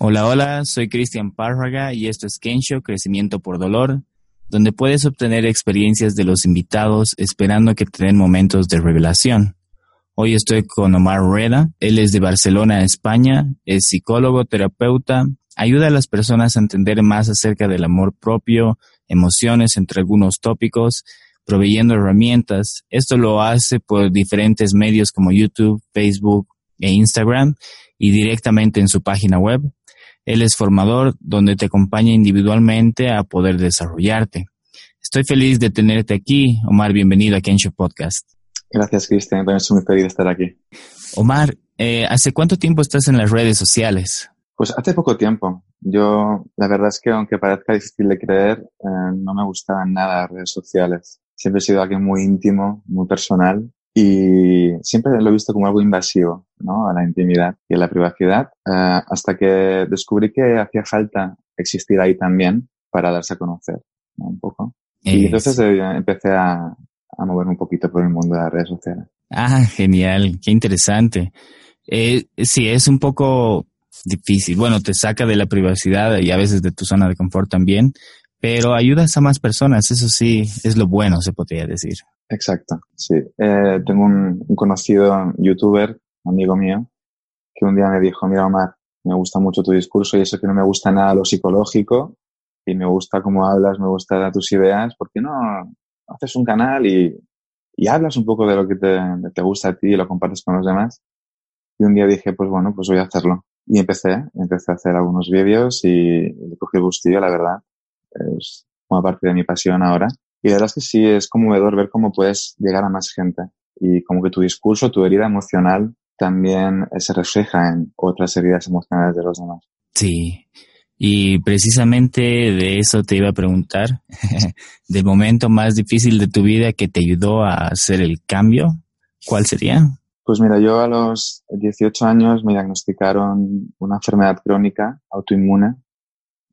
Hola, hola, soy Cristian Párraga y esto es Kensho, Crecimiento por Dolor, donde puedes obtener experiencias de los invitados esperando que te den momentos de revelación. Hoy estoy con Omar Rueda, él es de Barcelona, España, es psicólogo, terapeuta, ayuda a las personas a entender más acerca del amor propio, emociones entre algunos tópicos, proveyendo herramientas. Esto lo hace por diferentes medios como YouTube, Facebook e Instagram y directamente en su página web. Él es formador donde te acompaña individualmente a poder desarrollarte. Estoy feliz de tenerte aquí. Omar, bienvenido a Kensho Podcast. Gracias, Cristian. También estoy muy feliz de estar aquí. Omar, eh, ¿hace cuánto tiempo estás en las redes sociales? Pues hace poco tiempo. Yo, la verdad es que aunque parezca difícil de creer, eh, no me gustaban nada las redes sociales. Siempre he sido alguien muy íntimo, muy personal y siempre lo he visto como algo invasivo, ¿no? A la intimidad y a la privacidad, eh, hasta que descubrí que hacía falta existir ahí también para darse a conocer, ¿no? Un poco. Y entonces eh, empecé a, a moverme un poquito por el mundo de las redes sociales. Ah, genial, qué interesante. Eh, sí, es un poco difícil. Bueno, te saca de la privacidad y a veces de tu zona de confort también, pero ayudas a más personas, eso sí, es lo bueno, se podría decir. Exacto, sí. Eh, tengo un, conocido youtuber, amigo mío, que un día me dijo, mira Omar, me gusta mucho tu discurso y eso que no me gusta nada lo psicológico y me gusta cómo hablas, me gusta tus ideas, ¿por qué no haces un canal y, y hablas un poco de lo que te, te, gusta a ti y lo compartes con los demás? Y un día dije, pues bueno, pues voy a hacerlo. Y empecé, empecé a hacer algunos vídeos y le cogí gustillo, la verdad. Es como parte de mi pasión ahora. Y la verdad es que sí, es conmovedor ver cómo puedes llegar a más gente y como que tu discurso, tu herida emocional también se refleja en otras heridas emocionales de los demás. Sí, y precisamente de eso te iba a preguntar, del momento más difícil de tu vida que te ayudó a hacer el cambio, ¿cuál sería? Pues mira, yo a los 18 años me diagnosticaron una enfermedad crónica autoinmune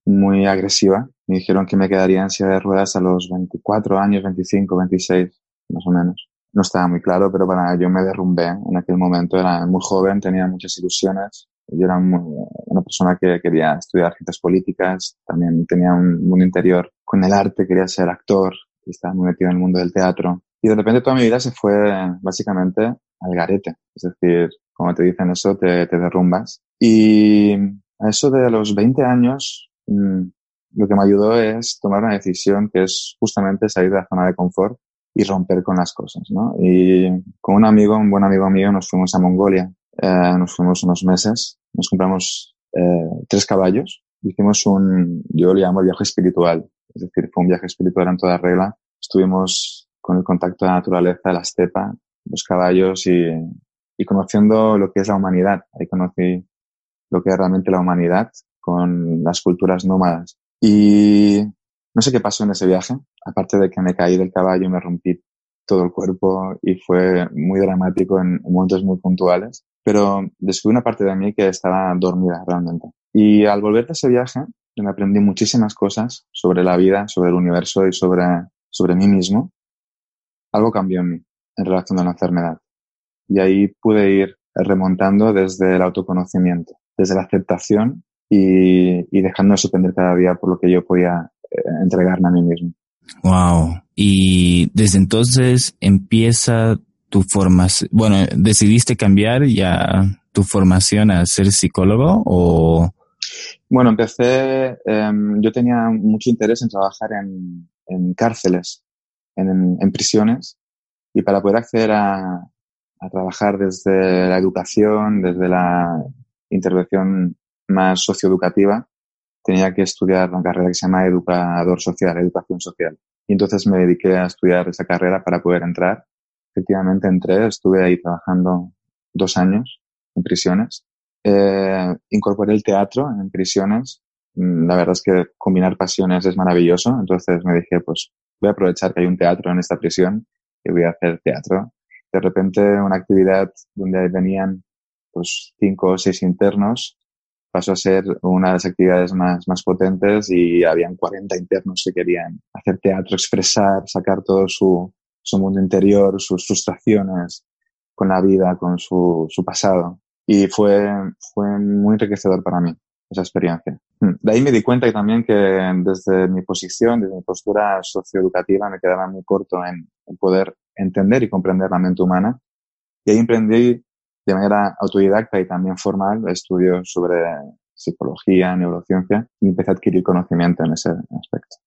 muy agresiva. Me dijeron que me quedaría en silla de ruedas a los 24 años, 25, 26, más o menos. No estaba muy claro, pero para yo me derrumbé en aquel momento. Era muy joven, tenía muchas ilusiones. Yo era una persona que quería estudiar ciencias políticas, también tenía un mundo interior con el arte, quería ser actor, estaba muy metido en el mundo del teatro. Y de repente toda mi vida se fue básicamente al garete. Es decir, como te dicen eso, te, te derrumbas. Y a eso de los 20 años Mm, lo que me ayudó es tomar una decisión que es justamente salir de la zona de confort y romper con las cosas, ¿no? Y con un amigo, un buen amigo mío, nos fuimos a Mongolia, eh, nos fuimos unos meses, nos compramos eh, tres caballos, hicimos un, yo lo llamo viaje espiritual, es decir, fue un viaje espiritual en toda regla, estuvimos con el contacto de la naturaleza, la estepa, los caballos y, y conociendo lo que es la humanidad, ahí conocí lo que es realmente la humanidad con las culturas nómadas. Y no sé qué pasó en ese viaje, aparte de que me caí del caballo y me rompí todo el cuerpo y fue muy dramático en momentos muy puntuales, pero descubrí una parte de mí que estaba dormida realmente. Y al volver de ese viaje, me aprendí muchísimas cosas sobre la vida, sobre el universo y sobre, sobre mí mismo. Algo cambió en mí en relación a la enfermedad. Y ahí pude ir remontando desde el autoconocimiento, desde la aceptación y, y dejándome sorprender cada día por lo que yo podía eh, entregarme a mí mismo. Wow. Y desde entonces empieza tu formación. Bueno, ¿decidiste cambiar ya tu formación a ser psicólogo o...? Bueno, empecé, um, yo tenía mucho interés en trabajar en, en cárceles, en, en, prisiones, y para poder acceder a, a trabajar desde la educación, desde la intervención más socioeducativa, tenía que estudiar una carrera que se llama educador social, educación social. Y entonces me dediqué a estudiar esa carrera para poder entrar. Efectivamente entré, estuve ahí trabajando dos años en prisiones. Eh, incorporé el teatro en prisiones. Mm, la verdad es que combinar pasiones es maravilloso. Entonces me dije, pues voy a aprovechar que hay un teatro en esta prisión y voy a hacer teatro. De repente una actividad donde venían pues cinco o seis internos pasó a ser una de las actividades más, más potentes y habían 40 internos que querían hacer teatro, expresar, sacar todo su, su mundo interior, sus frustraciones con la vida, con su, su pasado. Y fue, fue muy enriquecedor para mí. esa experiencia. Mm. De ahí me di cuenta también que desde mi posición, desde mi postura socioeducativa, me quedaba muy corto en, poder entender y comprender la mente humana. Y ahí emprendí de manera autodidacta y también formal estudios sobre psicología, neurociencia y empecé a adquirir conocimiento en ese aspecto.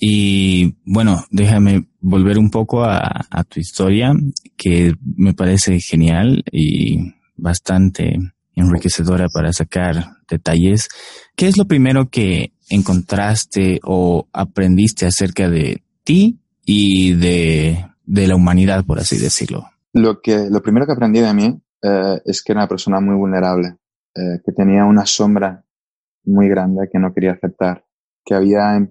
Y bueno, déjame volver un poco a, a tu historia, que me parece genial y bastante enriquecedora para sacar detalles. ¿Qué es lo primero que encontraste o aprendiste acerca de ti y de, de la humanidad, por así decirlo? Lo, que, lo primero que aprendí de mí eh, es que era una persona muy vulnerable, eh, que tenía una sombra muy grande que no quería aceptar, que había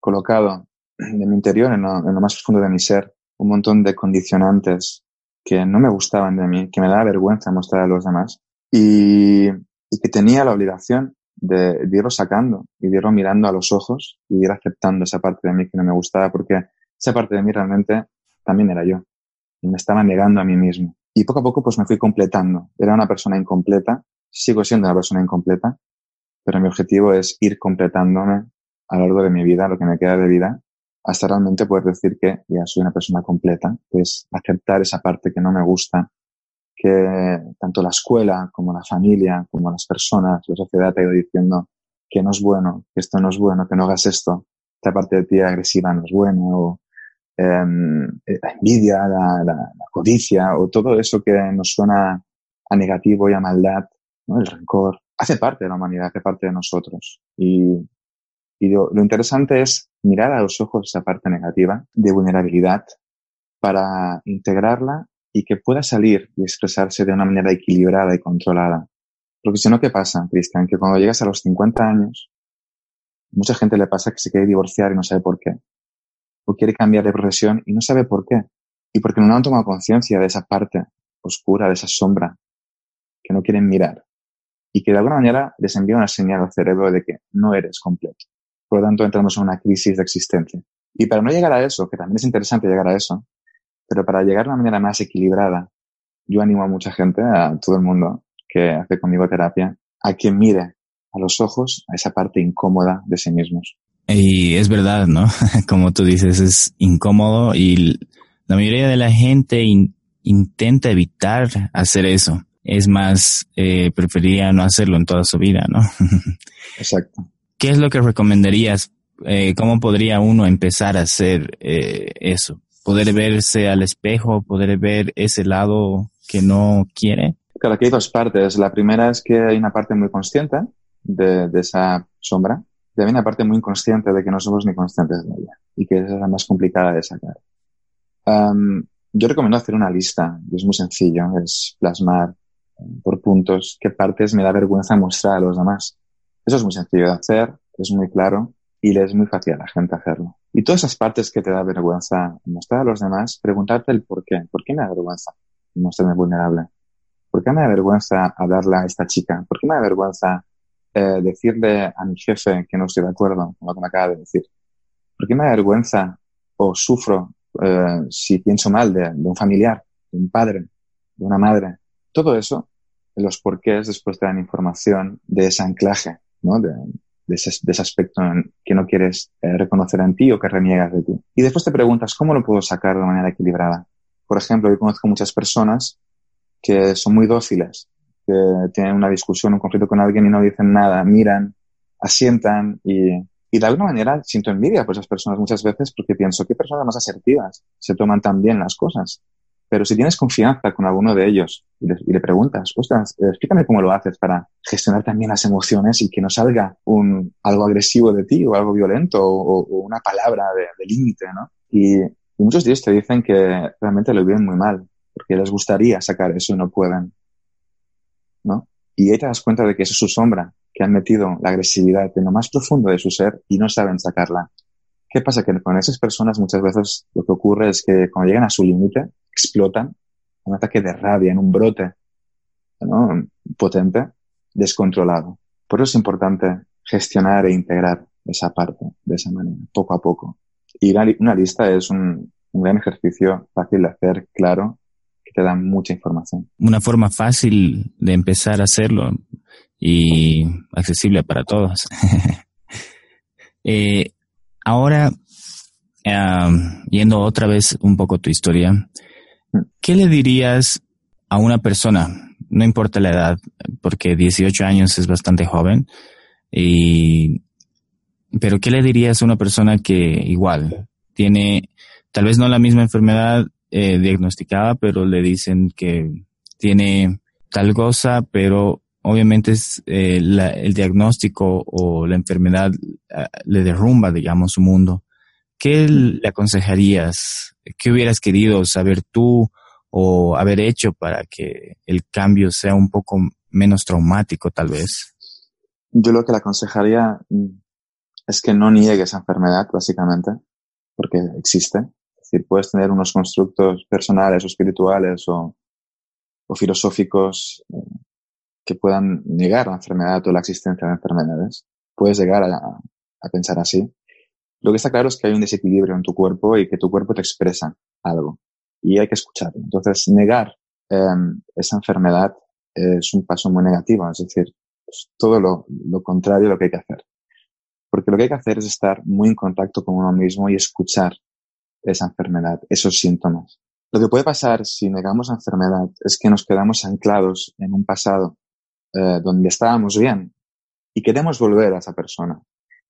colocado en mi interior, en lo, más profundo de mi ser, un montón de condicionantes que no me gustaban de mí, que me daba vergüenza mostrar a los demás y, y que tenía la obligación de, de, irlo sacando y de irlo mirando a los ojos y de ir aceptando esa parte de mí que no me gustaba porque esa parte de mí realmente también era yo y me estaba negando a mí mismo. Y poco a poco pues me fui completando. Era una persona incompleta, sigo siendo una persona incompleta, pero mi objetivo es ir completándome a lo largo de mi vida, lo que me queda de vida, hasta realmente poder decir que ya soy una persona completa, que es aceptar esa parte que no me gusta, que tanto la escuela como la familia, como las personas, la sociedad te ha ido diciendo que no es bueno, que esto no es bueno, que no hagas esto, esta parte de ti agresiva no es buena, o em, la envidia, la, codicia, o todo eso que nos suena a negativo y a maldad, el rencor, hace parte de la humanidad, hace parte de nosotros. Y, y lo, lo interesante es mirar a los ojos esa parte negativa de vulnerabilidad para integrarla y que pueda salir y expresarse de una manera equilibrada y controlada. Porque si no, ¿qué pasa, Cristian? Que cuando llegas a los 50 años, mucha gente le pasa que se quiere divorciar y no sabe por qué. O quiere cambiar de profesión y no sabe por qué. Y porque no han tomado conciencia de esa parte oscura, de esa sombra que no quieren mirar. Y que de alguna manera les envía una señal al cerebro de que no eres completo. Por lo tanto, entramos en una crisis de existencia. Y para no llegar a eso, que también es interesante llegar a eso, pero para llegar de una manera más equilibrada, yo animo a mucha gente, a todo el mundo que hace conmigo terapia, a que mire a los ojos a esa parte incómoda de sí mismos. Y es verdad, ¿no? Como tú dices, es incómodo y la mayoría de la gente intenta evitar hacer eso. Es más, eh, preferiría no hacerlo en toda su vida, ¿no? Exacto. ¿Qué es lo que recomendarías? Eh, ¿Cómo podría uno empezar a hacer eh, eso? poder verse al espejo, poder ver ese lado que no quiere? Claro, aquí hay dos partes. La primera es que hay una parte muy consciente de, de esa sombra y hay una parte muy inconsciente de que no somos ni conscientes de ella y que es la más complicada de sacar. Yo recomiendo hacer una lista, y es muy sencillo, es plasmar eh, por puntos qué partes me da vergüenza mostrar a los demás. Eso es muy sencillo de hacer, es muy claro y le es muy fácil a la gente hacerlo. Y todas esas partes que te da vergüenza mostrar a los demás, preguntarte el por qué. ¿Por qué me da vergüenza mostrarme vulnerable? ¿Por qué me da vergüenza hablarle a esta chica? ¿Por qué me da vergüenza eh, decirle a mi jefe que no estoy de acuerdo con lo que me acaba de decir? ¿Por qué me da vergüenza o sufro eh, si pienso mal de, un familiar, de un padre, de una madre? Todo eso, los porqués después te dan información de ese anclaje, de ese, aspecto que no quieres eh, reconocer en ti o que reniegas de ti. Y después te preguntas, ¿cómo lo puedo sacar de manera equilibrada? Por ejemplo, yo conozco muchas personas que son muy dóciles, que tienen una discusión, un conflicto con alguien y no dicen nada, miran, asientan y, y de alguna manera siento envidia por esas personas muchas veces porque pienso, ¿qué personas más asertivas se toman tan bien las cosas? Pero si tienes confianza con alguno de ellos y le, y le preguntas, ostras, explícame cómo lo haces para gestionar también las emociones y que no salga un, algo agresivo de ti o algo violento o, una palabra de, límite, ¿no? Y, y, muchos de ellos te dicen que realmente lo viven muy mal porque les gustaría sacar eso y no pueden, Y ahí te das cuenta de que es su sombra, que han metido la agresividad en lo más profundo de su ser y no saben sacarla. ¿Qué pasa? Que con esas personas muchas veces lo que ocurre es que cuando llegan a su límite, explotan, un ataque de rabia, en un brote ¿no? potente, descontrolado. Por eso es importante gestionar e integrar esa parte de esa manera, poco a poco. Y una, lista es un, gran ejercicio fácil de hacer, claro, te da mucha información. Una forma fácil de empezar a hacerlo y accesible para todos. Eh, ahora, yendo otra vez un poco tu historia, ¿qué le dirías a una persona, no importa la edad, porque 18 años es bastante joven, y, pero ¿qué le dirías a una persona que igual tiene tal vez no la misma enfermedad eh, diagnosticada, pero le dicen que tiene tal cosa, pero obviamente es, eh, el diagnóstico o la enfermedad ah, le derrumba, digamos, su mundo. ¿Qué le aconsejarías? ¿Qué hubieras querido saber tú o haber hecho para que el cambio sea un poco menos traumático, tal vez? Yo lo que le aconsejaría mm, es que no niegue esa enfermedad, básicamente, porque existe. Decir, puedes tener unos constructos personales o espirituales o, o filosóficos eh, que puedan negar la enfermedad o la existencia de enfermedades. Puedes llegar a, a, pensar así. Lo que está claro es que hay un desequilibrio en tu cuerpo y que tu cuerpo te expresa algo y hay que escucharlo. Entonces, negar eh, esa enfermedad es un paso muy negativo, es decir, es todo lo, lo contrario de lo que hay que hacer. Porque lo que hay que hacer es estar muy en contacto con uno mismo y escuchar esa enfermedad, esos síntomas. Lo que puede pasar si negamos la enfermedad es que nos quedamos anclados en un pasado eh, donde estábamos bien y queremos volver a esa persona.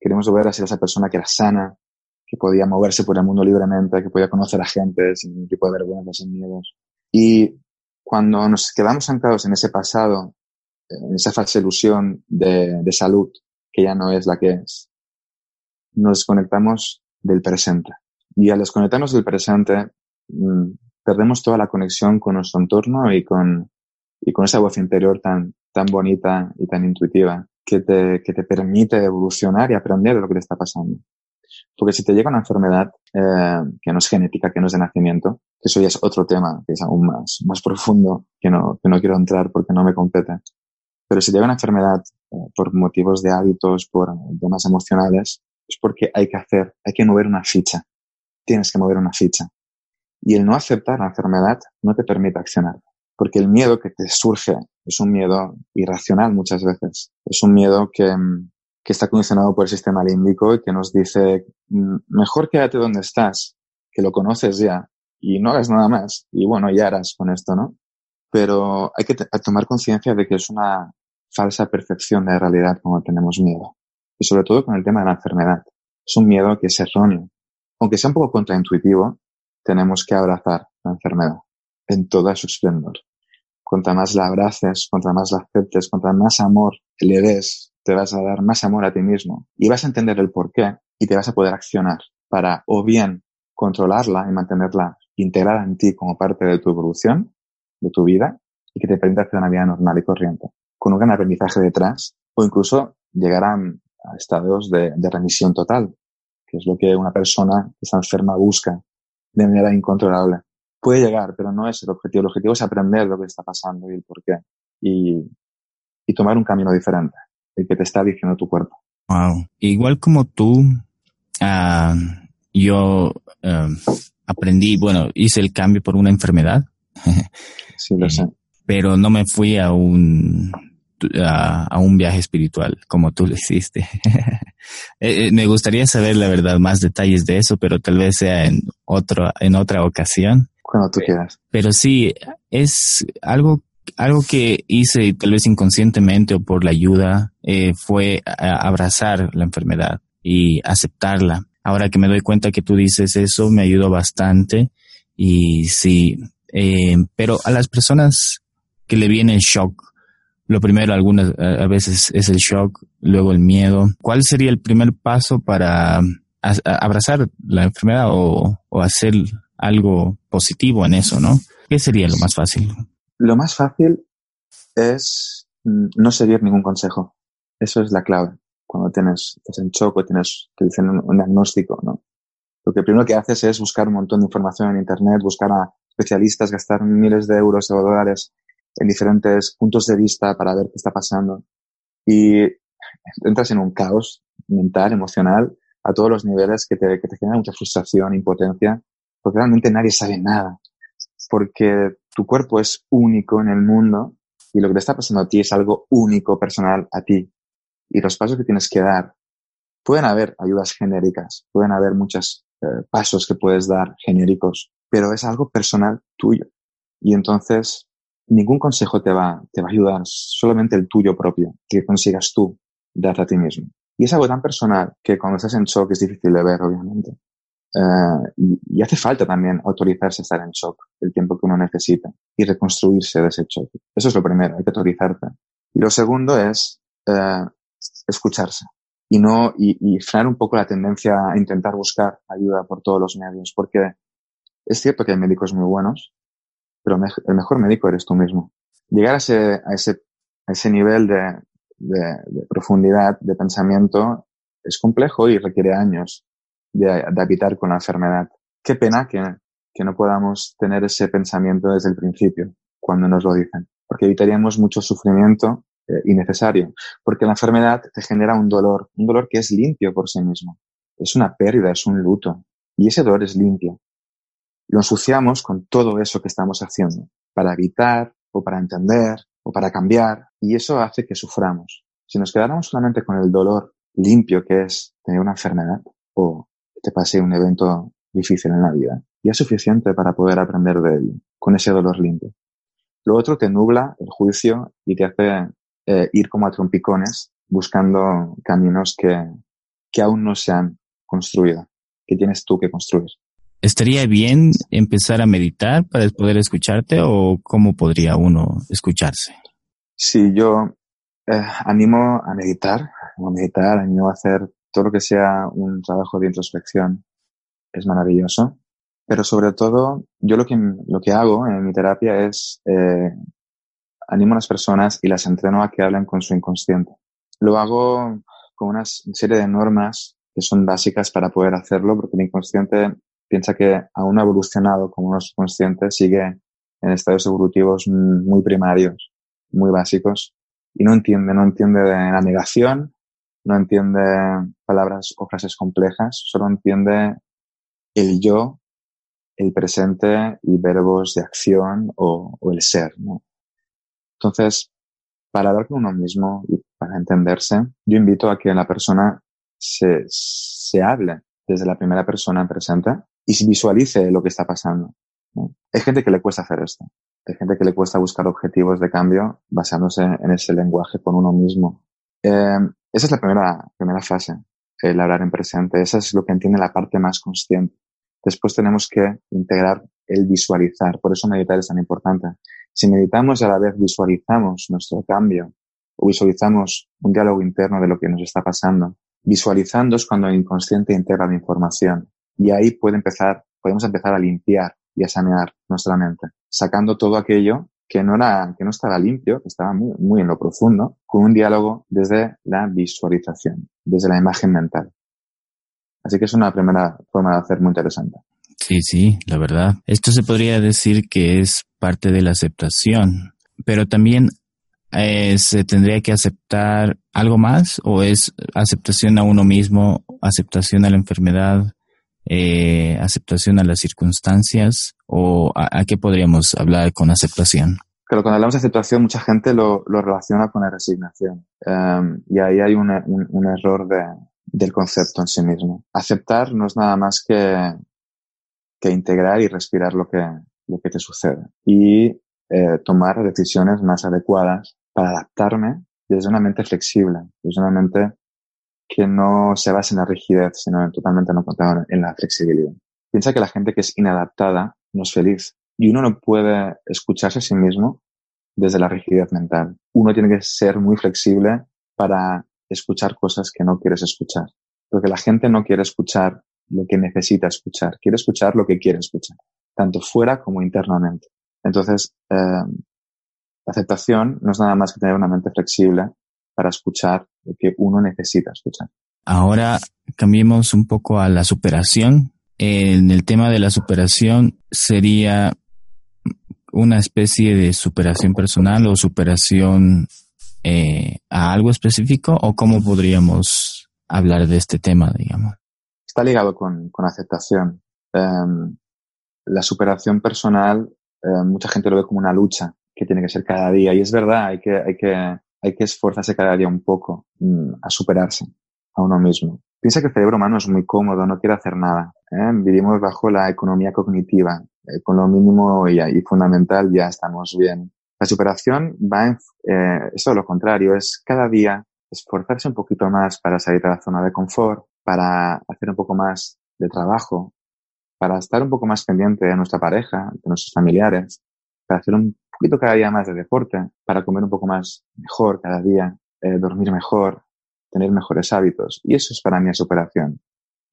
Queremos volver a ser esa persona que era sana, que podía moverse por el mundo libremente, que podía conocer a gente sin tipo de vergüenza, sin miedos. Y cuando nos quedamos anclados en ese pasado, en esa falsa ilusión de, de salud, que ya no es la que es, nos desconectamos del presente. Y al desconectarnos del presente, mmm, perdemos toda la conexión con nuestro entorno y con, y con esa voz interior tan, tan bonita y tan intuitiva que te, que te permite evolucionar y aprender de lo que te está pasando. Porque si te llega una enfermedad eh, que no es genética, que no es de nacimiento, que eso ya es otro tema, que es aún más, más profundo, que no, que no quiero entrar porque no me compete. Pero si te llega una enfermedad eh, por motivos de hábitos, por temas emocionales, es porque hay que hacer, hay que mover una ficha. Tienes que mover una ficha. Y el no aceptar la enfermedad no te permite accionar. Porque el miedo que te surge es un miedo irracional muchas veces. Es un miedo que, que está condicionado por el sistema límbico y que nos dice, mm, mejor quédate donde estás, que lo conoces ya, y no hagas nada más. Y bueno, ya harás con esto, ¿no? Pero hay que tomar conciencia de que es una falsa percepción de la realidad cuando tenemos miedo. Y sobre todo con el tema de la enfermedad. Es un miedo que es erróneo. Aunque sea un poco contraintuitivo, tenemos que abrazar la enfermedad en toda su esplendor. Cuanto más la abraces, cuanto más la aceptes, cuanto más amor le des, te vas a dar más amor a ti mismo y vas a entender el por qué y te vas a poder accionar para o bien controlarla y mantenerla integrada en ti como parte de tu evolución, de tu vida, y que te permita hacer una vida normal y corriente, con un gran aprendizaje detrás, o incluso llegar a, estados de remisión total, que es lo que una persona que está enferma busca de manera incontrolable. Puede llegar, pero no es el objetivo. El objetivo es aprender lo que está pasando y el por qué. Y, y tomar un camino diferente, el que te está diciendo tu cuerpo. Wow. Igual como tú, uh, yo uh, aprendí, bueno, hice el cambio por una enfermedad. sí, lo sé. Pero no me fui a un, a, a un viaje espiritual como tú lo hiciste. Eh, eh, me gustaría saber la verdad más detalles de eso, pero tal vez sea en otro, en otra ocasión. Cuando tú quieras. Pero sí, es algo, algo que hice tal vez inconscientemente o por la ayuda, eh, fue abrazar la enfermedad y aceptarla. Ahora que me doy cuenta que tú dices eso, me ayudó bastante. Y sí, eh, pero a las personas que le viene el shock lo primero, algunas a veces es el shock, luego el miedo. ¿Cuál sería el primer paso para abrazar la enfermedad o, hacer algo positivo en eso, no? ¿Qué sería lo más fácil? Lo más fácil es mm, no seguir ningún consejo. Eso es la clave. Cuando tienes, estás en shock o tienes, te dicen un, un diagnóstico, ¿no? Lo que primero que haces es buscar un montón de información en internet, buscar a especialistas, gastar miles de euros o dólares en diferentes puntos de vista para ver qué está pasando. Y entras en un caos mental, emocional, a todos los niveles que te, que te genera mucha frustración, impotencia, porque realmente nadie sabe nada. Porque tu cuerpo es único en el mundo y lo que te está pasando a ti es algo único, personal a ti. Y los pasos que tienes que dar, pueden haber ayudas genéricas, pueden haber muchos eh, pasos que puedes dar genéricos, pero es algo personal tuyo. Y entonces ningún consejo te va, te va a ayudar, solamente el tuyo propio, que consigas tú darte a ti mismo. Y es algo tan personal que cuando estás en shock es difícil de ver, obviamente. Uh, y, hace falta también autorizarse a estar en shock el tiempo que uno necesita y reconstruirse de ese shock. Eso es lo primero, hay que autorizarte. Y lo segundo es uh, escucharse y no y, frenar un poco la tendencia a intentar buscar ayuda por todos los medios, porque es cierto que hay médicos muy buenos, pero me, el mejor médico eres tú mismo. Llegar a ese, a ese, a ese nivel de, de, profundidad de pensamiento es complejo y requiere años de, de, habitar con la enfermedad. Qué pena que, que no podamos tener ese pensamiento desde el principio, cuando nos lo dicen, porque evitaríamos mucho sufrimiento eh, innecesario, porque la enfermedad te genera un dolor, un dolor que es limpio por sí mismo. Es una pérdida, es un luto, y ese dolor es limpio. Lo ensuciamos con todo eso que estamos haciendo, para evitar, o para entender, o para cambiar, y eso hace que suframos. Si nos quedáramos solamente con el dolor limpio que es tener una enfermedad o te pase un evento difícil en la vida, ya es suficiente para poder aprender de ello, con ese dolor limpio. Lo otro te nubla el juicio y te hace eh, ir como a trompicones buscando caminos que, que aún no se han construido, que tienes tú que construir. ¿Estaría bien empezar a meditar para poder escucharte o cómo podría uno escucharse? Sí, yo eh, animo a meditar, a meditar, animo a hacer todo lo que sea un trabajo de introspección. Es maravilloso. Pero sobre todo, yo lo que, lo que hago en mi terapia es eh, animo a las personas y las entreno a que hablen con su inconsciente. Lo hago con una serie de normas que son básicas para poder hacerlo, porque el inconsciente piensa que aún evolucionado como unos conscientes, sigue en estados evolutivos muy primarios, muy básicos, y no entiende, no entiende de la negación, no entiende palabras o frases complejas, solo entiende el yo, el presente y verbos de acción o, el ser. ¿no? Entonces, para hablar con uno mismo y para entenderse, yo invito a que la persona se hable desde la primera persona presente y visualice lo que está pasando. ¿no? Hay gente que le cuesta hacer esto. Hay gente que le cuesta buscar objetivos de cambio basándose en ese lenguaje con uno mismo. Eh, esa es la primera, primera fase, el hablar en presente. Esa es lo que entiende la parte más consciente. Después tenemos que integrar el visualizar. Por eso meditar es tan importante. Si meditamos y a la vez visualizamos nuestro cambio o visualizamos un diálogo interno de lo que nos está pasando, visualizando es cuando el inconsciente integra la información y ahí puede empezar, podemos empezar a limpiar y a sanear nuestra mente, sacando todo aquello que no era, que no estaba limpio, que estaba muy, muy en lo profundo, con un diálogo desde la visualización, desde la imagen mental. Así que es una primera forma de hacer muy interesante. Sí, sí, la verdad. Esto se podría decir que es parte de la aceptación, pero también eh, se tendría que aceptar algo más o es aceptación a uno mismo, aceptación a la enfermedad, eh, aceptación a las circunstancias o a, qué podríamos hablar con aceptación? Pero cuando hablamos de aceptación, mucha gente lo, lo relaciona con la resignación. Um, y ahí hay un, un, un error de, del concepto en sí mismo. Aceptar no es nada más que, que integrar y respirar lo que, lo que te sucede. Y eh, tomar decisiones más adecuadas para adaptarme desde una mente flexible, desde una mente que no se basa en la rigidez, sino totalmente no en la flexibilidad. Piensa que la gente que es inadaptada no es feliz y uno no puede escucharse a sí mismo desde la rigidez mental. Uno tiene que ser muy flexible para escuchar cosas que no quieres escuchar. Porque la gente no quiere escuchar lo que necesita escuchar, quiere escuchar lo que quiere escuchar, tanto fuera como internamente. Entonces, eh, la aceptación no es nada más que tener una mente flexible para escuchar lo que uno necesita escuchar. Ahora cambiemos un poco a la superación. En el tema de la superación sería una especie de superación personal o superación eh, a algo específico o cómo podríamos hablar de este tema, digamos? Está ligado con, con aceptación. Um, la superación personal, uh, mucha gente lo ve como una lucha que tiene que ser cada día. Y es verdad, hay que, hay que, hay que esforzarse cada día un poco mm, a superarse a uno mismo. Piensa que el cerebro humano es muy cómodo, no quiere hacer nada. ¿eh? Vivimos bajo la economía cognitiva. Eh, con lo mínimo y, y, fundamental ya estamos bien. La superación va en, eh, es todo lo contrario, es cada día esforzarse un poquito más para salir de la zona de confort, para hacer un poco más de trabajo, para estar un poco más pendiente de nuestra pareja, de nuestros familiares, para hacer un poquito cada día más de deporte, para comer un poco más mejor cada día, eh, dormir mejor, tener mejores hábitos. Y eso es para mí la superación.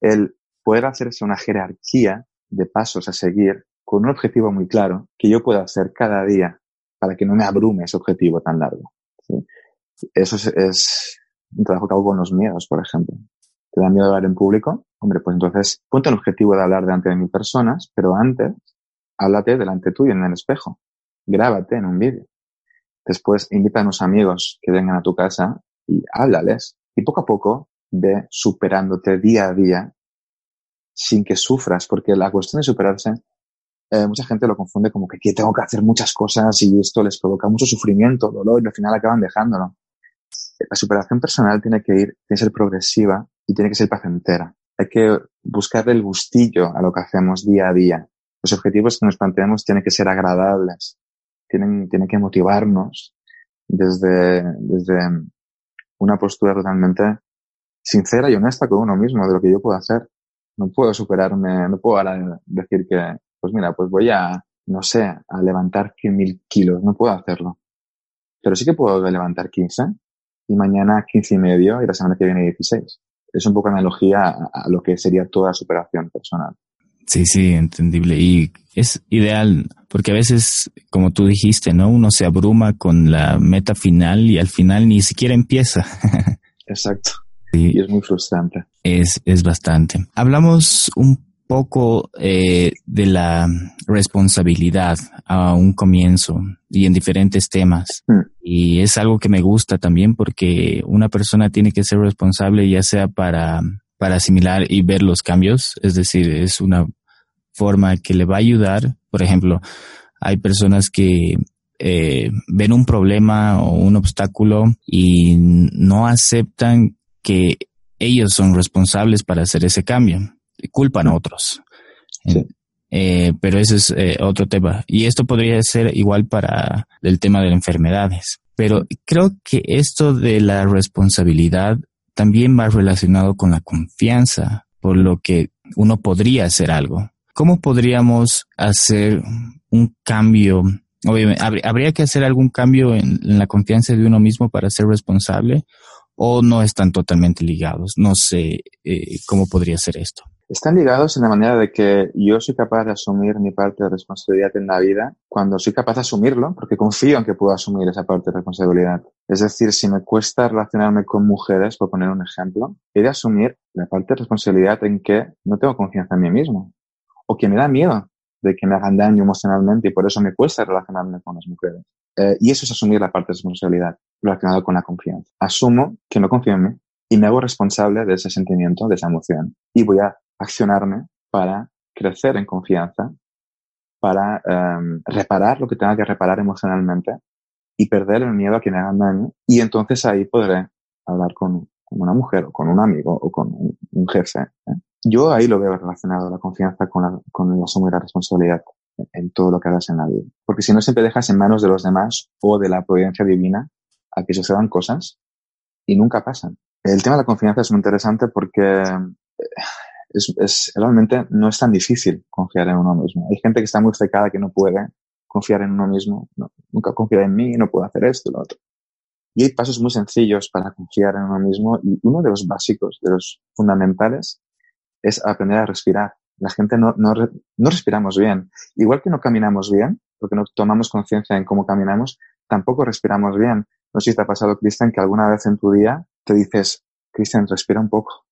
El poder hacerse una jerarquía de pasos a seguir con un objetivo muy claro que yo pueda hacer cada día para que no me abrume ese objetivo tan largo. Eso es, es, un trabajo que hago con los miedos, por ejemplo. ¿Te da miedo hablar en público? Hombre, pues entonces ponte el objetivo de hablar delante de mil personas, pero antes háblate delante tuyo en el espejo. Grábate en un vídeo. Después invita a unos amigos que vengan a tu casa y háblales. Y poco a poco ve superándote día a día sin que sufras, porque la cuestión de superarse, eh, mucha gente lo confunde como que tengo que hacer muchas cosas y esto les provoca mucho sufrimiento, dolor y al final acaban dejándolo. La superación personal tiene que ir, tiene que ser progresiva y tiene que ser placentera. Hay que buscar el gustillo a lo que hacemos día a día. Los objetivos que nos planteamos tienen que ser agradables, tienen, que motivarnos desde, desde una postura totalmente sincera y honesta con uno mismo de lo que yo puedo hacer. No puedo superarme, no puedo ahora decir que, pues mira, pues voy a, no sé, a levantar 100.000 kilos, no puedo hacerlo. Pero sí que puedo levantar 15 y mañana 15 y medio y la semana que viene 16 es un poco analogía a, lo que sería toda superación personal. Sí, sí, entendible. Y es ideal, porque a veces, como tú dijiste, ¿no? Uno se abruma con la meta final y al final ni siquiera empieza. Exacto. Y es muy frustrante. Es, es bastante. Hablamos un poco eh, de la responsabilidad a un comienzo y en diferentes temas. Mm. Y es algo que me gusta también porque una persona tiene que ser responsable ya sea para, para asimilar y ver los cambios, es decir, es una forma que le va a ayudar. Por ejemplo, hay personas que eh, ven un problema o un obstáculo y no aceptan que ellos son responsables para hacer ese cambio culpan a otros. Eh, pero ese es eh, otro tema. Y esto podría ser igual para el tema de enfermedades. Pero creo que esto de la responsabilidad también va relacionado con la confianza, por lo que uno podría hacer algo. ¿Cómo podríamos hacer un cambio? Obviamente, ¿habría que hacer algún cambio en, la confianza de uno mismo para ser responsable? ¿O no están totalmente ligados? No sé eh, cómo podría ser esto. Están ligados en la manera de que yo soy capaz de asumir mi parte de responsabilidad en la vida cuando soy capaz de asumirlo, porque confío en que puedo asumir esa parte de responsabilidad. Es decir, si me cuesta relacionarme con mujeres, por poner un ejemplo, he de asumir la parte de responsabilidad en que no tengo confianza en mí mismo o que me da miedo de que me hagan daño emocionalmente y por eso me cuesta relacionarme con las mujeres. Eh, y eso es asumir la parte de responsabilidad relacionada con la confianza. Asumo que no confío en mí y me hago responsable de ese sentimiento, de esa emoción y voy a accionarme para crecer en confianza, para um, reparar lo que tenga que reparar emocionalmente y perder el miedo a que me hagan daño. Y entonces ahí podré hablar con, con una mujer o con un amigo o con un, jefe. ¿eh? Yo ahí lo veo relacionado, la confianza con, la, con el asumir la responsabilidad en todo lo que hagas en la vida. Porque si no, siempre dejas en manos de los demás o de la providencia divina a que sucedan cosas y nunca pasan. El tema de la confianza es muy interesante porque es, es, realmente no es tan difícil confiar en uno mismo. Hay gente que está muy secada que no puede confiar en uno mismo. Nunca confía en mí, no puedo hacer esto, lo otro. Y hay pasos muy sencillos para confiar en uno mismo y uno de los básicos, de los fundamentales, es aprender a respirar. La gente no, no, no respiramos bien. Igual que no caminamos bien, porque no tomamos conciencia en cómo caminamos, tampoco respiramos bien. No sé si te ha pasado, Cristian, que alguna vez en tu día te dices, Cristian, respira un poco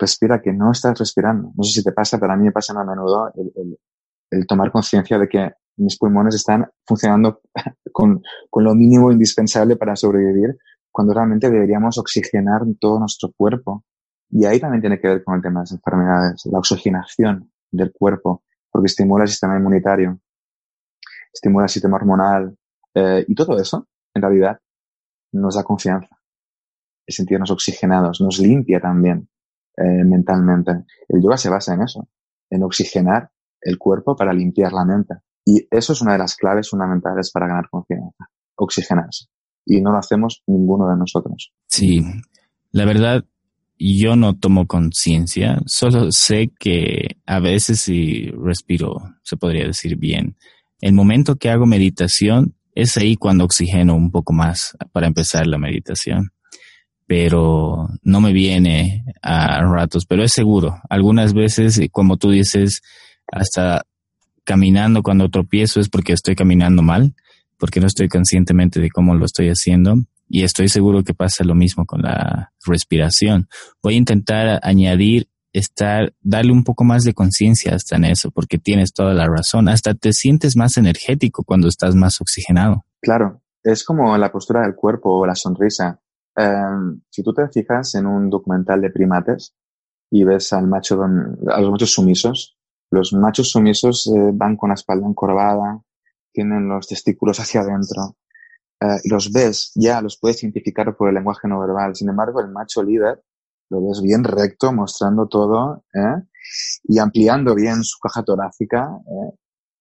respira que no estás respirando. No sé si te pasa, pero a mí me pasa a menudo el, tomar conciencia de que mis pulmones están funcionando con, con, lo mínimo indispensable para sobrevivir, cuando realmente deberíamos oxigenar todo nuestro cuerpo. Y ahí también tiene que ver con el tema de las enfermedades, la oxigenación del cuerpo, porque estimula el sistema inmunitario. estimula el sistema hormonal eh, y todo eso, en realidad, nos da confianza, el sentirnos oxigenados, nos limpia también eh, mentalmente. El yoga se basa en eso, en oxigenar el cuerpo para limpiar la mente. Y eso es una de las claves fundamentales para ganar confianza, oxigenarse. Y no lo hacemos ninguno de nosotros. Sí, la verdad, yo no tomo conciencia, solo sé que a veces si respiro, se podría decir bien. El momento que hago meditación es ahí cuando oxigeno un poco más para empezar la meditación. Pero no me viene a ratos, pero es seguro. Algunas veces, como tú dices, hasta caminando cuando tropiezo es porque estoy caminando mal, porque no estoy conscientemente de cómo lo estoy haciendo. Y estoy seguro que pasa lo mismo con la respiración. Voy a intentar añadir estar, darle un poco más de conciencia hasta en eso, porque tienes toda la razón. Hasta te sientes más energético cuando estás más oxigenado. Claro, es como la postura del cuerpo o la sonrisa. Em, si tú te fijas en un documental de primates y ves al macho, a los machos sumisos, los machos sumisos eh, van con la espalda encorvada, tienen los testículos hacia adentro, eh, los ves, ya los puedes identificar por el lenguaje no verbal. Sin embargo, el macho líder lo ves bien recto, mostrando todo ¿eh? y ampliando bien su caja torácica. ¿eh?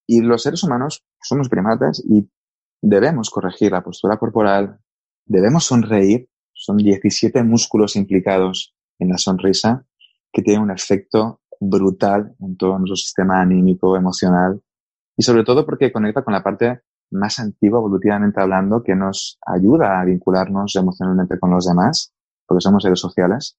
Y los seres humanos somos primates y debemos corregir la postura corporal, debemos sonreír. Son 17 músculos implicados en la sonrisa que tienen un efecto brutal en todo nuestro sistema anímico, emocional y sobre todo porque conecta con la parte más antigua evolutivamente hablando que nos ayuda a vincularnos emocionalmente con los demás, porque somos seres sociales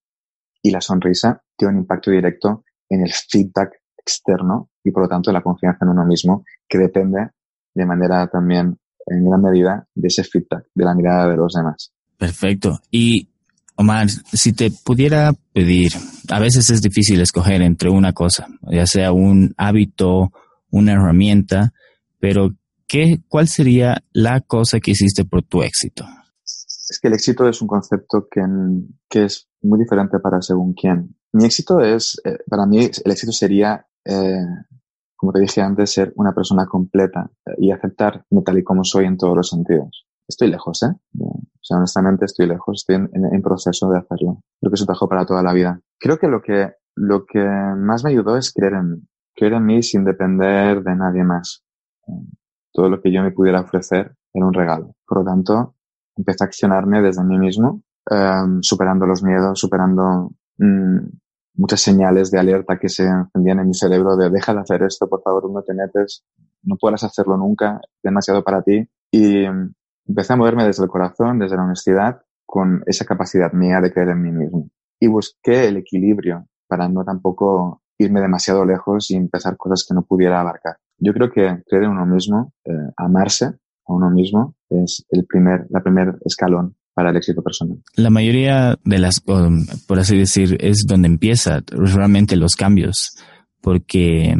y la sonrisa tiene un impacto directo en el feedback externo y por lo tanto la confianza en uno mismo, que depende de manera también en gran medida de ese feedback, de la mirada de los demás. Perfecto. Y Omar, si te pudiera pedir, a veces es difícil escoger entre una cosa, ya sea un hábito, una herramienta, pero ¿qué, ¿cuál sería la cosa que hiciste por tu éxito? Es que el éxito es un concepto que, que es muy diferente para según quién. Mi éxito es, eh, para mí, el éxito sería, eh, como te dije antes, ser una persona completa eh, y aceptarme tal y como soy en todos los sentidos. Estoy lejos, ¿eh? O sea, honestamente estoy lejos, estoy en, proceso de hacerlo. Creo que es un trabajo para toda la vida. Creo que lo que, lo que más me ayudó es creer en. Creer en mí sin depender de nadie más. Todo lo que yo me pudiera ofrecer era un regalo. Por lo tanto, empecé a accionarme desde mí mismo Em, superando los miedos, superando mm, muchas señales de alerta que se encendían en mi cerebro de deja de hacer esto, por favor, no te metes, no puedas hacerlo nunca, demasiado para ti. Y empecé a moverme desde el corazón, desde la honestidad, con esa capacidad mía de creer en mí mismo. Y busqué el equilibrio para no tampoco irme demasiado lejos y empezar cosas que no pudiera abarcar. Yo creo que creer en uno mismo, eh, amarse a uno mismo, es el primer, la primer escalón para el éxito personal. La mayoría de las, por así decir, es donde empieza realmente los cambios, porque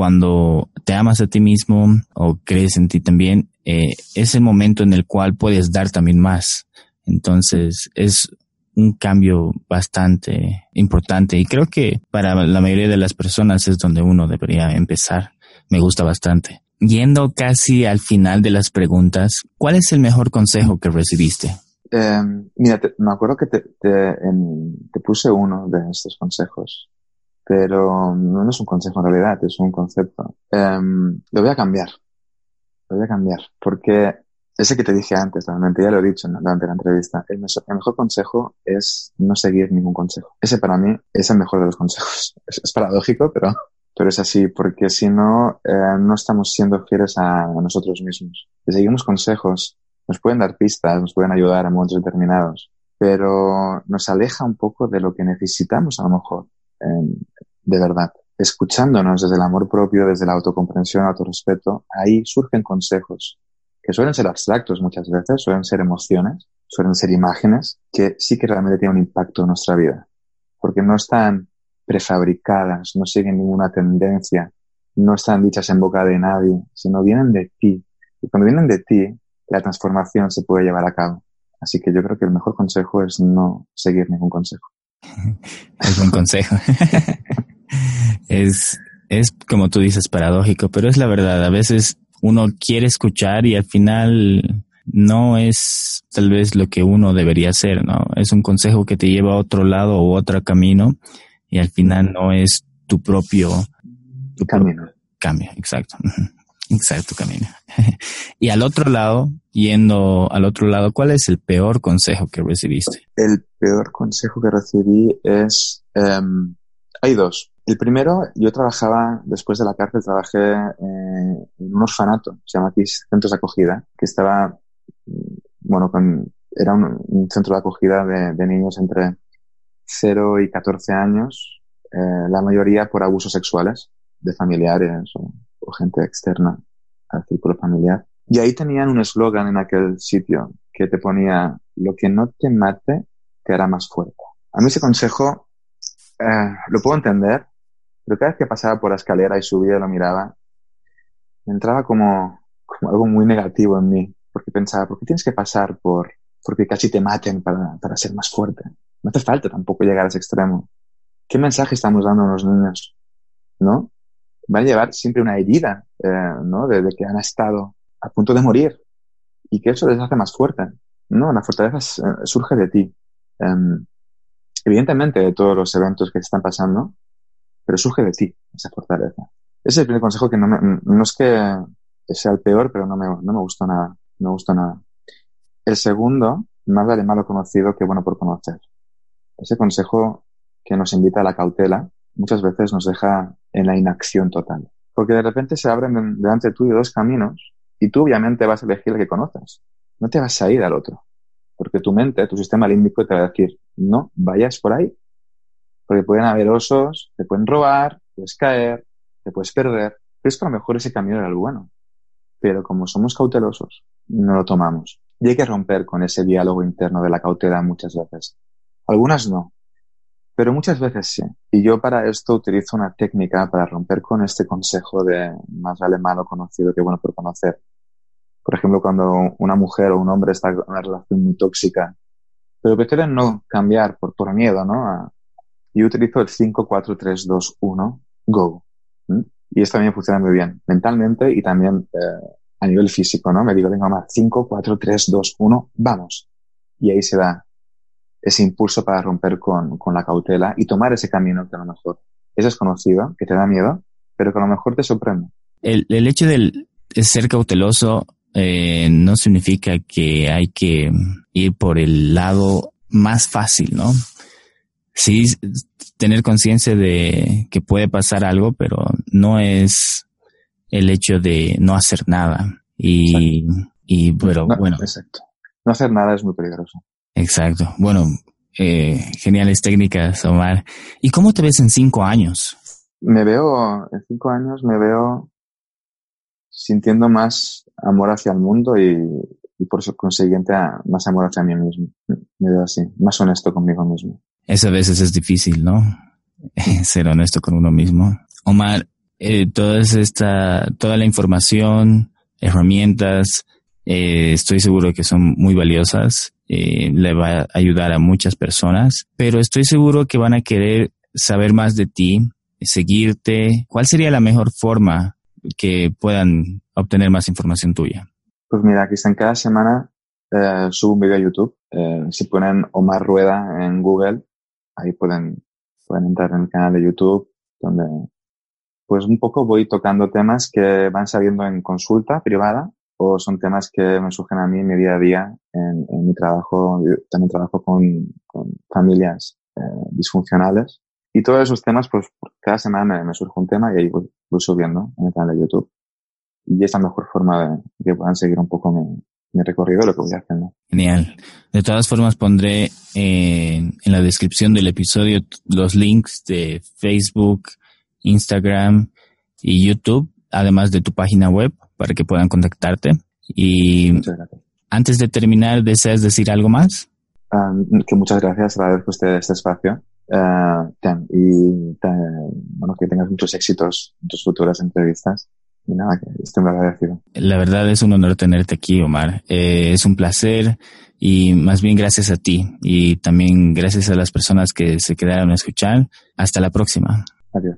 cuando te amas a ti mismo o crees en ti también, eh, es el momento en el cual puedes dar también más. Entonces es un cambio bastante importante y creo que para la mayoría de las personas es donde uno debería empezar. Me gusta bastante. Yendo casi al final de las preguntas, ¿cuál es el mejor consejo que recibiste? Eh, mira, me acuerdo que te, te, puse uno de estos consejos, pero no es un consejo en realidad, es un concepto. Eh, lo voy a cambiar. Lo voy a cambiar. Porque ese que te dije antes, realmente ya lo he dicho durante la entrevista, el, mejor consejo es no seguir ningún consejo. Ese para mí es el mejor de los consejos. Es, paradójico, pero, pero es así, porque si no, eh, no estamos siendo fieles a, a nosotros mismos. Si seguimos consejos nos pueden dar pistas, nos pueden ayudar a momentos determinados, pero nos aleja un poco de lo que necesitamos a lo mejor, de verdad. Escuchándonos desde el amor propio, desde la autocomprensión, autorrespeto, ahí surgen consejos que suelen ser abstractos muchas veces, suelen ser emociones, suelen ser imágenes que sí que realmente tienen un impacto en nuestra vida, porque no están prefabricadas, no siguen ninguna tendencia, no están dichas en boca de nadie, sino vienen de ti. Y cuando vienen de ti, la transformación se puede llevar a cabo. Así que yo creo que el mejor consejo es no seguir ningún consejo. es un consejo. es, es como tú dices, paradójico, pero es la verdad. A veces uno quiere escuchar y al final no es tal vez lo que uno debería hacer, ¿no? Es un consejo que te lleva a otro lado o otro camino y al final no es tu propio tu camino. cambio, exacto. Exacto, camino. y al otro lado, yendo al otro lado, ¿cuál es el peor consejo que recibiste? El peor consejo que recibí es, em, hay dos. El primero, yo trabajaba, después de la cárcel, trabajé eh, en un orfanato, se llama aquí Centros de Acogida, que estaba, bueno, con, era un, centro de acogida de, niños entre 0 y 14 años, eh, la mayoría por abusos sexuales de familiares o, gente externa al círculo familiar. Y ahí tenían un eslogan en aquel sitio que te ponía, lo que no te mate te hará más fuerte. A mí ese consejo eh, lo puedo entender, pero cada vez que pasaba por la escalera y subía y lo miraba, entraba como, como algo muy negativo en mí, porque pensaba, ¿por qué tienes que pasar por, porque casi te maten para, para ser más fuerte? No hace falta tampoco llegar a ese extremo. ¿Qué mensaje estamos dando a los niños? ¿No? Van a llevar siempre una herida, eh, ¿no? De, que han estado a punto de morir y que eso les hace más fuerte, ¿no? La fortaleza eh, surge de ti. Em, evidentemente de todos los eventos que están pasando, pero surge de ti esa fortaleza. Ese es el primer consejo que no, me, no es que sea el peor, pero no me, no me gustó nada. No me gustó nada. El segundo, más vale malo conocido que bueno por conocer. Ese consejo que nos invita a la cautela muchas veces nos deja en la inacción total. Porque de repente se abren delante tuyo dos caminos y tú obviamente vas a elegir el que conoces. No te vas a ir al otro. Porque tu mente, tu sistema límbico te va a decir, no vayas por ahí. Porque pueden haber osos, te pueden robar, puedes caer, te puedes perder. Pero es que a lo mejor ese camino era el bueno. Pero como somos cautelosos, no lo tomamos. Y hay que romper con ese diálogo interno de la cautela muchas veces. Algunas no, pero muchas veces sí. Y yo para esto utilizo una técnica para romper con este consejo de más vale malo conocido que bueno por conocer. Por ejemplo, cuando una mujer o un hombre está en una relación muy tóxica, pero prefieren no cambiar por, por miedo, ¿no? Yo utilizo el 5, 4, 3, 2, 1, go. Y esto también funciona muy bien, mentalmente y también eh, a nivel físico, ¿no? Me digo, venga, más 5, 4, 3, 2, 1, vamos. Y ahí se da ese impulso para romper con, con, la cautela y tomar ese camino que a lo mejor es desconocido, que te da miedo, pero que a lo mejor te sorprende. El, el hecho de ser cauteloso eh, no significa que hay que ir por el lado más fácil, ¿no? Sí, tener conciencia de que puede pasar algo, pero no es el hecho de no hacer nada. Y, y pero bueno. Exacto. No hacer nada es muy peligroso. Exacto. Bueno, eh, geniales técnicas, Omar. ¿Y cómo te ves en cinco años? Me veo, en cinco años me veo sintiendo más amor hacia el mundo y, y por consiguiente más amor hacia mí mismo. Me veo así, más honesto conmigo mismo. Eso a veces es difícil, ¿no? Ser honesto con uno mismo. Omar, eh, toda esta, toda la información, herramientas, eh, estoy seguro que son muy valiosas, eh, le va a ayudar a muchas personas, pero estoy seguro que van a querer saber más de ti, seguirte. ¿Cuál sería la mejor forma que puedan obtener más información tuya? Pues mira, en cada semana eh, subo un video a YouTube. Eh, si ponen Omar Rueda en Google, ahí pueden, pueden entrar en el canal de YouTube, donde pues un poco voy tocando temas que van saliendo en consulta privada o son temas que me surgen a mí en mi día a día, en, mi trabajo, también trabajo con, familias eh, disfuncionales. Y todos esos temas, pues cada semana me, surge un tema y ahí voy, subiendo en el canal de YouTube. Y es la mejor forma de, que puedan seguir un poco mi, mi recorrido, lo que voy haciendo. Genial. De todas formas, pondré en la descripción del episodio los links de Facebook, Instagram y YouTube, además de tu página web para que puedan contactarte. Y antes de terminar, ¿deseas decir algo más? Ah, que muchas gracias, agradezco este, este espacio. Uh, y bueno, que tengas muchos éxitos en tus futuras entrevistas. Y nada, que estoy muy agradecido. La verdad es un honor tenerte aquí, Omar. Eh, es un placer y más bien gracias a ti y también gracias a las personas que se quedaron a escuchar. Hasta la próxima. Adiós.